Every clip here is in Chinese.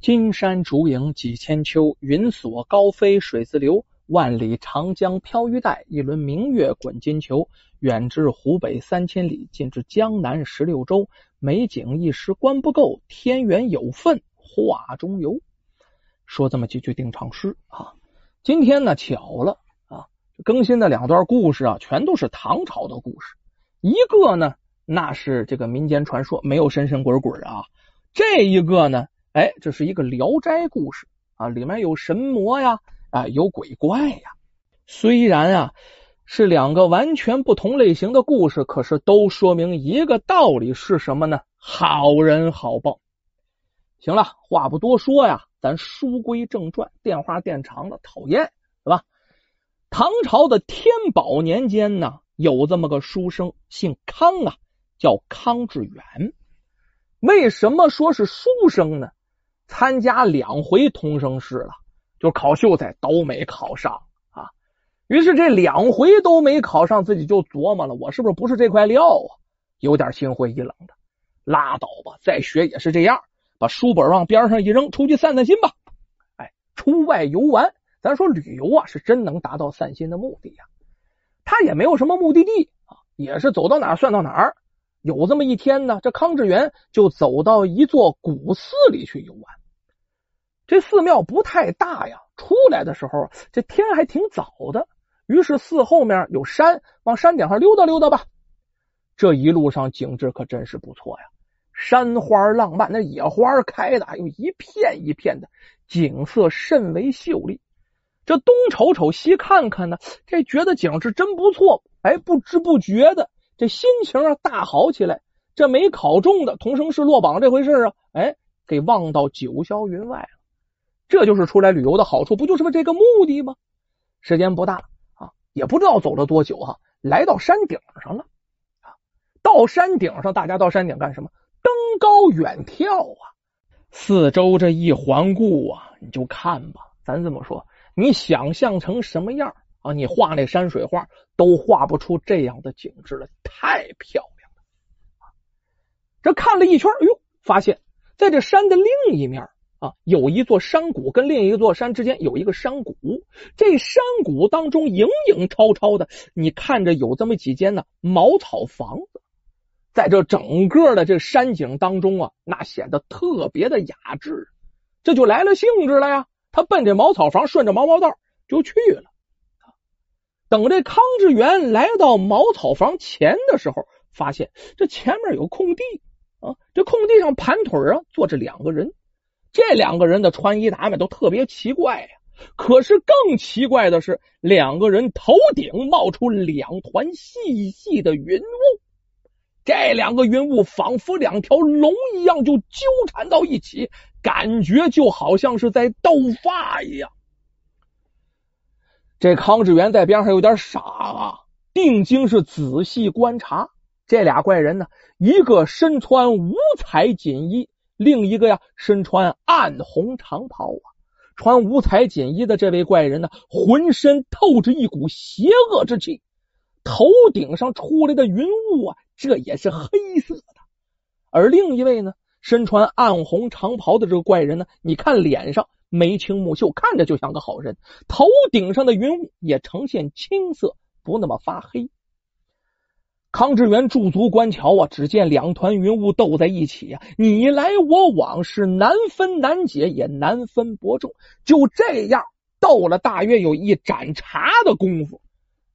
金山竹影几千秋，云锁高飞水自流。万里长江飘玉带，一轮明月滚金球。远至湖北三千里，近至江南十六州。美景一时观不够，天缘有份画中游。说这么几句定场诗啊。今天呢，巧了啊，更新的两段故事啊，全都是唐朝的故事。一个呢，那是这个民间传说，没有神神鬼鬼啊。这一个呢，哎，这是一个聊斋故事啊，里面有神魔呀，啊，有鬼怪呀。虽然啊是两个完全不同类型的故事，可是都说明一个道理是什么呢？好人好报。行了，话不多说呀。咱书归正传，电话电长了，讨厌，是吧？唐朝的天宝年间呢，有这么个书生，姓康啊，叫康志远。为什么说是书生呢？参加两回通生试了，就考秀才都没考上啊。于是这两回都没考上，自己就琢磨了：我是不是不是这块料啊？有点心灰意冷的。拉倒吧，再学也是这样。把书本往边上一扔，出去散散心吧。哎，出外游玩，咱说旅游啊，是真能达到散心的目的呀。他也没有什么目的地啊，也是走到哪儿算到哪儿。有这么一天呢，这康志远就走到一座古寺里去游玩。这寺庙不太大呀，出来的时候这天还挺早的。于是寺后面有山，往山顶上溜达溜达吧。这一路上景致可真是不错呀。山花浪漫，那野花开的，有一片一片的，景色甚为秀丽。这东瞅瞅，西看看呢，这觉得景致真不错。哎，不知不觉的，这心情啊大好起来。这没考中的同生试落榜这回事啊，哎，给忘到九霄云外了。这就是出来旅游的好处，不就是为这个目的吗？时间不大啊，也不知道走了多久哈，来到山顶上了啊。到山顶上，大家到山顶干什么？登高远眺啊，四周这一环顾啊，你就看吧。咱这么说，你想象成什么样啊？你画那山水画都画不出这样的景致了，太漂亮了。这看了一圈，哎呦，发现在这山的另一面啊，有一座山谷，跟另一座山之间有一个山谷。这山谷当中影影绰绰的，你看着有这么几间呢茅草房子。在这整个的这山景当中啊，那显得特别的雅致，这就来了兴致了呀。他奔这茅草房，顺着毛毛道就去了。等这康志元来到茅草房前的时候，发现这前面有空地啊，这空地上盘腿啊坐着两个人。这两个人的穿衣打扮都特别奇怪呀。可是更奇怪的是，两个人头顶冒出两团细细的云雾。这两个云雾仿佛两条龙一样，就纠缠到一起，感觉就好像是在斗法一样。这康志远在边上有点傻啊，定睛是仔细观察这俩怪人呢，一个身穿五彩锦衣，另一个呀身穿暗红长袍啊。穿五彩锦衣的这位怪人呢，浑身透着一股邪恶之气，头顶上出来的云雾啊。这也是黑色的，而另一位呢，身穿暗红长袍的这个怪人呢，你看脸上眉清目秀，看着就像个好人。头顶上的云雾也呈现青色，不那么发黑。康志远驻足观瞧啊，只见两团云雾斗在一起啊，你来我往，是难分难解，也难分伯仲。就这样斗了大约有一盏茶的功夫，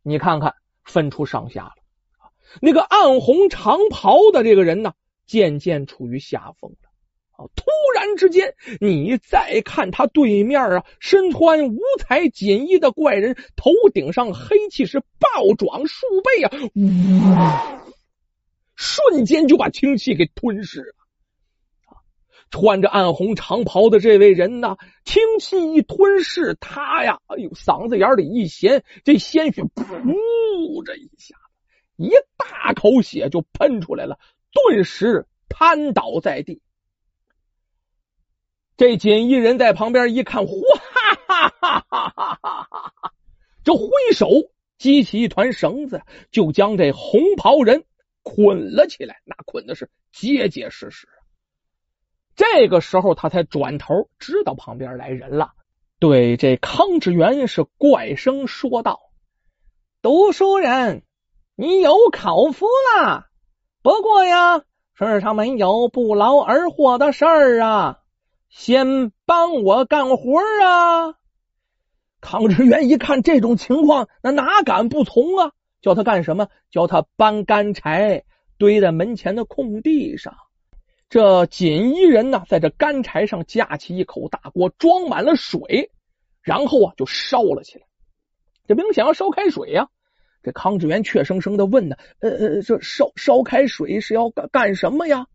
你看看分出上下了。那个暗红长袍的这个人呢，渐渐处于下风了。突然之间，你再看他对面啊，身穿五彩锦衣的怪人，头顶上黑气是暴涨数倍啊！呜，瞬间就把清气给吞噬了。穿着暗红长袍的这位人呢，清气一吞噬，他呀，哎呦，嗓子眼里一咸，这鲜血噗，这一下。一大口血就喷出来了，顿时瘫倒在地。这锦衣人在旁边一看，哗哈哈哈哈哈哈！这挥手激起一团绳子，就将这红袍人捆了起来。那捆的是结结实实。这个时候他才转头知道旁边来人了，对这康志远是怪声说道：“读书人，你有口福了。不过呀，世上没有不劳而获的事儿啊，先帮我干活啊。”康志元一看这种情况，那哪敢不从啊？叫他干什么？叫他搬干柴，堆在门前的空地上。这锦衣人呢，在这干柴上架起一口大锅，装满了水，然后啊就烧了起来。这明显要烧开水呀！这康志元怯生生的问呢：“呃呃，这烧烧开水是要干干什么呀？”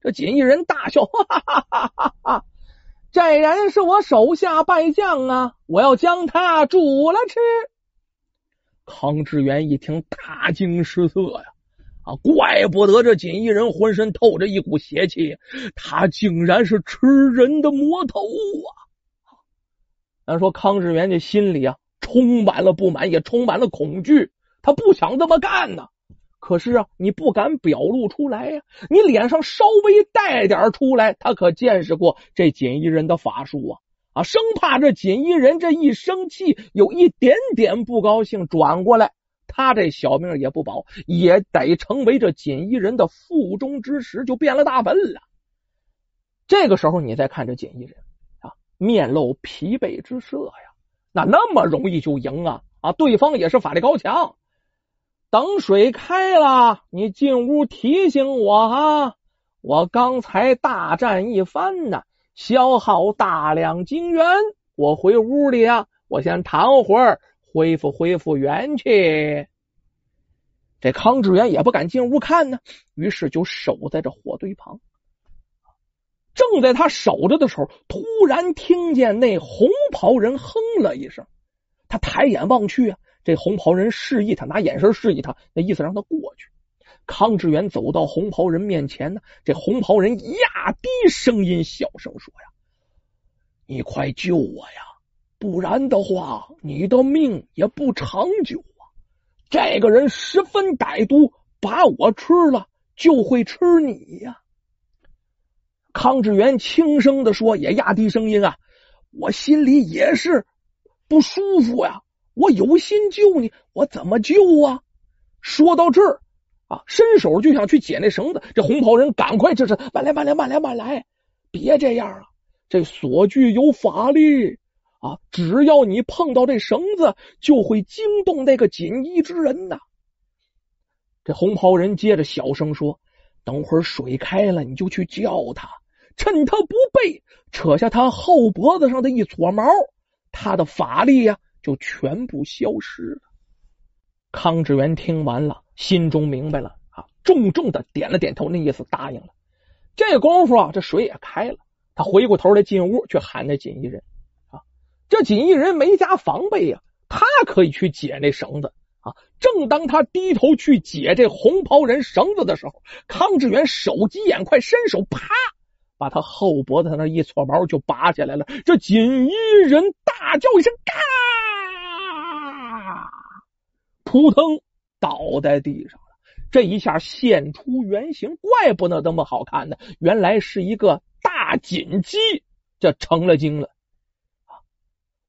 这锦衣人大笑：“哈哈哈哈哈哈！这人是我手下败将啊，我要将他煮了吃。”康志远一听，大惊失色呀！啊，怪不得这锦衣人浑身透着一股邪气，他竟然是吃人的魔头啊！咱说康志远这心里啊，充满了不满，也充满了恐惧。他不想这么干呢，可是啊，你不敢表露出来呀。你脸上稍微带点出来，他可见识过这锦衣人的法术啊！啊，生怕这锦衣人这一生气，有一点点不高兴，转过来。他这小命也不保，也得成为这锦衣人的腹中之食，就变了大笨了。这个时候，你再看这锦衣人啊，面露疲惫之色呀，那那么容易就赢啊？啊，对方也是法力高强。等水开了，你进屋提醒我啊！我刚才大战一番呢，消耗大量精元，我回屋里啊，我先躺会儿。恢复恢复元气，这康志远也不敢进屋看呢，于是就守在这火堆旁。正在他守着的时候，突然听见那红袍人哼了一声。他抬眼望去啊，这红袍人示意他，拿眼神示意他，那意思让他过去。康志远走到红袍人面前呢，这红袍人压低声音，小声说：“呀，你快救我呀！”不然的话，你的命也不长久啊！这个人十分歹毒，把我吃了就会吃你呀。康志远轻声的说，也压低声音啊，我心里也是不舒服呀。我有心救你，我怎么救啊？说到这儿啊，伸手就想去解那绳子。这红袍人赶快，这是慢来，慢来，慢来，慢来，别这样啊！这锁具有法力。啊！只要你碰到这绳子，就会惊动那个锦衣之人呐。这红袍人接着小声说：“等会儿水开了，你就去叫他，趁他不备，扯下他后脖子上的一撮毛，他的法力呀就全部消失了。”康志远听完了，心中明白了啊，重重的点了点头，那意思答应了。这功夫啊，这水也开了，他回过头来进屋去喊那锦衣人啊。这锦衣人没加防备呀，他可以去解那绳子啊。正当他低头去解这红袍人绳子的时候，康志远手疾眼快，伸手啪，把他后脖子上那一撮毛就拔下来了。这锦衣人大叫一声“嘎”，扑腾倒在地上了。这一下现出原形，怪不得那么好看呢，原来是一个大锦鸡，这成了精了。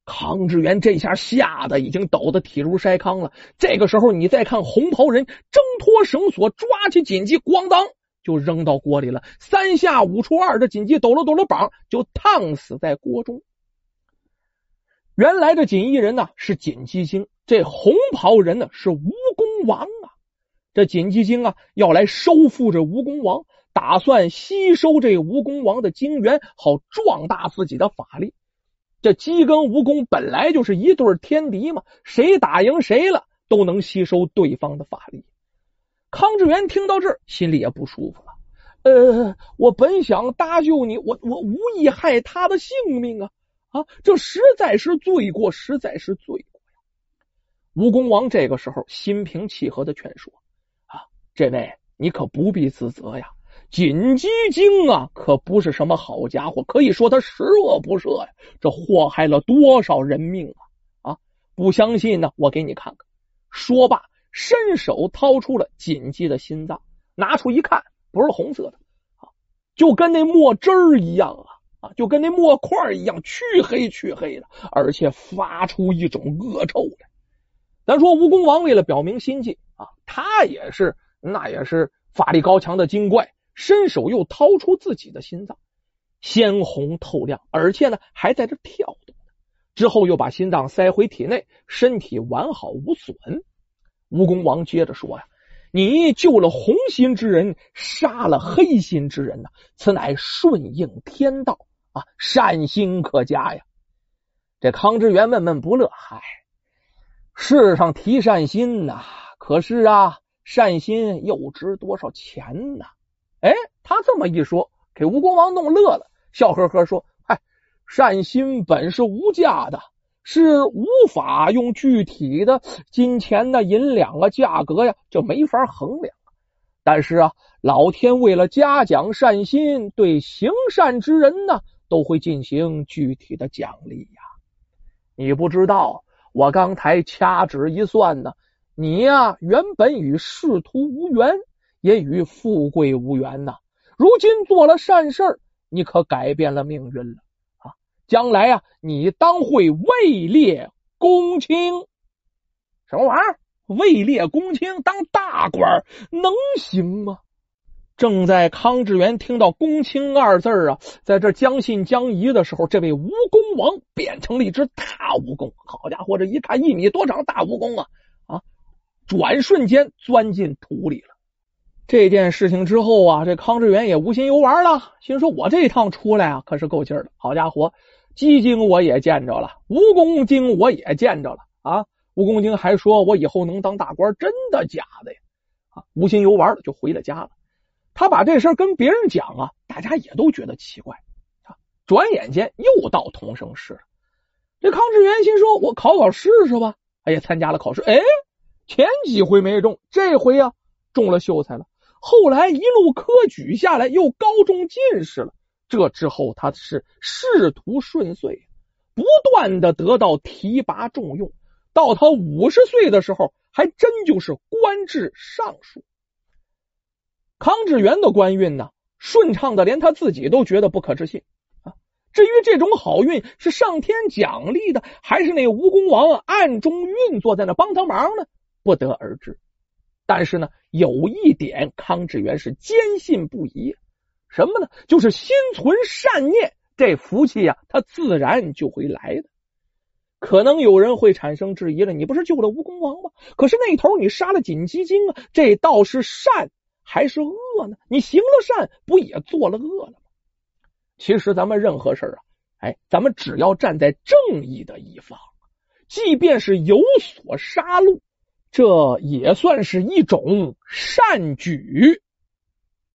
康志元这下吓得已经抖得体如筛糠了。这个时候，你再看红袍人挣脱绳索，抓起锦鸡，咣当就扔到锅里了。三下五除二，这锦鸡抖了抖了膀，就烫死在锅中。原来这锦衣人呢是锦鸡精，这红袍人呢是蜈蚣王啊。这锦鸡精啊要来收复这蜈蚣王，打算吸收这蜈蚣王的精元，好壮大自己的法力。这鸡跟蜈蚣本来就是一对天敌嘛，谁打赢谁了，都能吸收对方的法力。康志远听到这儿，心里也不舒服了。呃，我本想搭救你，我我无意害他的性命啊啊！这实在是罪过，实在是罪过蜈蚣王这个时候心平气和的劝说：“啊，这位你可不必自责呀。”锦鸡精啊，可不是什么好家伙，可以说他十恶不赦呀！这祸害了多少人命啊！啊，不相信呢，我给你看看。说罢，伸手掏出了锦鸡的心脏，拿出一看，不是红色的啊，就跟那墨汁儿一样啊啊，就跟那墨块一样，黢黑黢黑的，而且发出一种恶臭来。咱说吴公王为了表明心迹啊，他也是那也是法力高强的精怪，伸手又掏出自己的心脏，鲜红透亮，而且呢还在这跳动。之后又把心脏塞回体内，身体完好无损。吴公王接着说呀：“你救了红心之人，杀了黑心之人呐，此乃顺应天道啊，善心可嘉呀。”这康之元闷闷不乐：“嗨，世上提善心呐，可是啊，善心又值多少钱呢？”哎，他这么一说，给吴公王弄乐了，笑呵呵说。善心本是无价的，是无法用具体的金钱的银两啊价格呀，就没法衡量。但是啊，老天为了嘉奖善心，对行善之人呢，都会进行具体的奖励呀。你不知道，我刚才掐指一算呢，你呀原本与仕途无缘，也与富贵无缘呐。如今做了善事，你可改变了命运了啊。将来啊，你当会位列公卿，什么玩意儿？位列公卿当大官能行吗？正在康志元听到“公卿”二字啊，在这将信将疑的时候，这位蜈蚣王变成了一只大蜈蚣。好家伙，这一看一米多长大蜈蚣啊啊！转瞬间钻进土里了。这件事情之后啊，这康志元也无心游玩了，心说：“我这一趟出来啊，可是够劲儿的。好家伙！”鸡精我也见着了，蜈蚣精我也见着了啊！蜈蚣精还说我以后能当大官，真的假的呀？啊，无心游玩了，就回了家了。他把这事跟别人讲啊，大家也都觉得奇怪啊。转眼间又到同生市了。这康志元心说：“我考考试试吧？”哎呀，参加了考试，哎，前几回没中，这回呀中了秀才了。后来一路科举下来，又高中进士了。这之后，他是仕途顺遂，不断的得到提拔重用。到他五十岁的时候，还真就是官至尚书。康志元的官运呢，顺畅的连他自己都觉得不可置信啊。至于这种好运是上天奖励的，还是那蜈蚣王暗中运作在那帮他忙呢？不得而知。但是呢，有一点，康志元是坚信不疑。什么呢？就是心存善念，这福气呀，他自然就会来的。可能有人会产生质疑了：你不是救了蜈蚣王吗？可是那头你杀了锦鸡精啊，这倒是善还是恶呢？你行了善，不也做了恶了吗？其实咱们任何事啊，哎，咱们只要站在正义的一方，即便是有所杀戮，这也算是一种善举。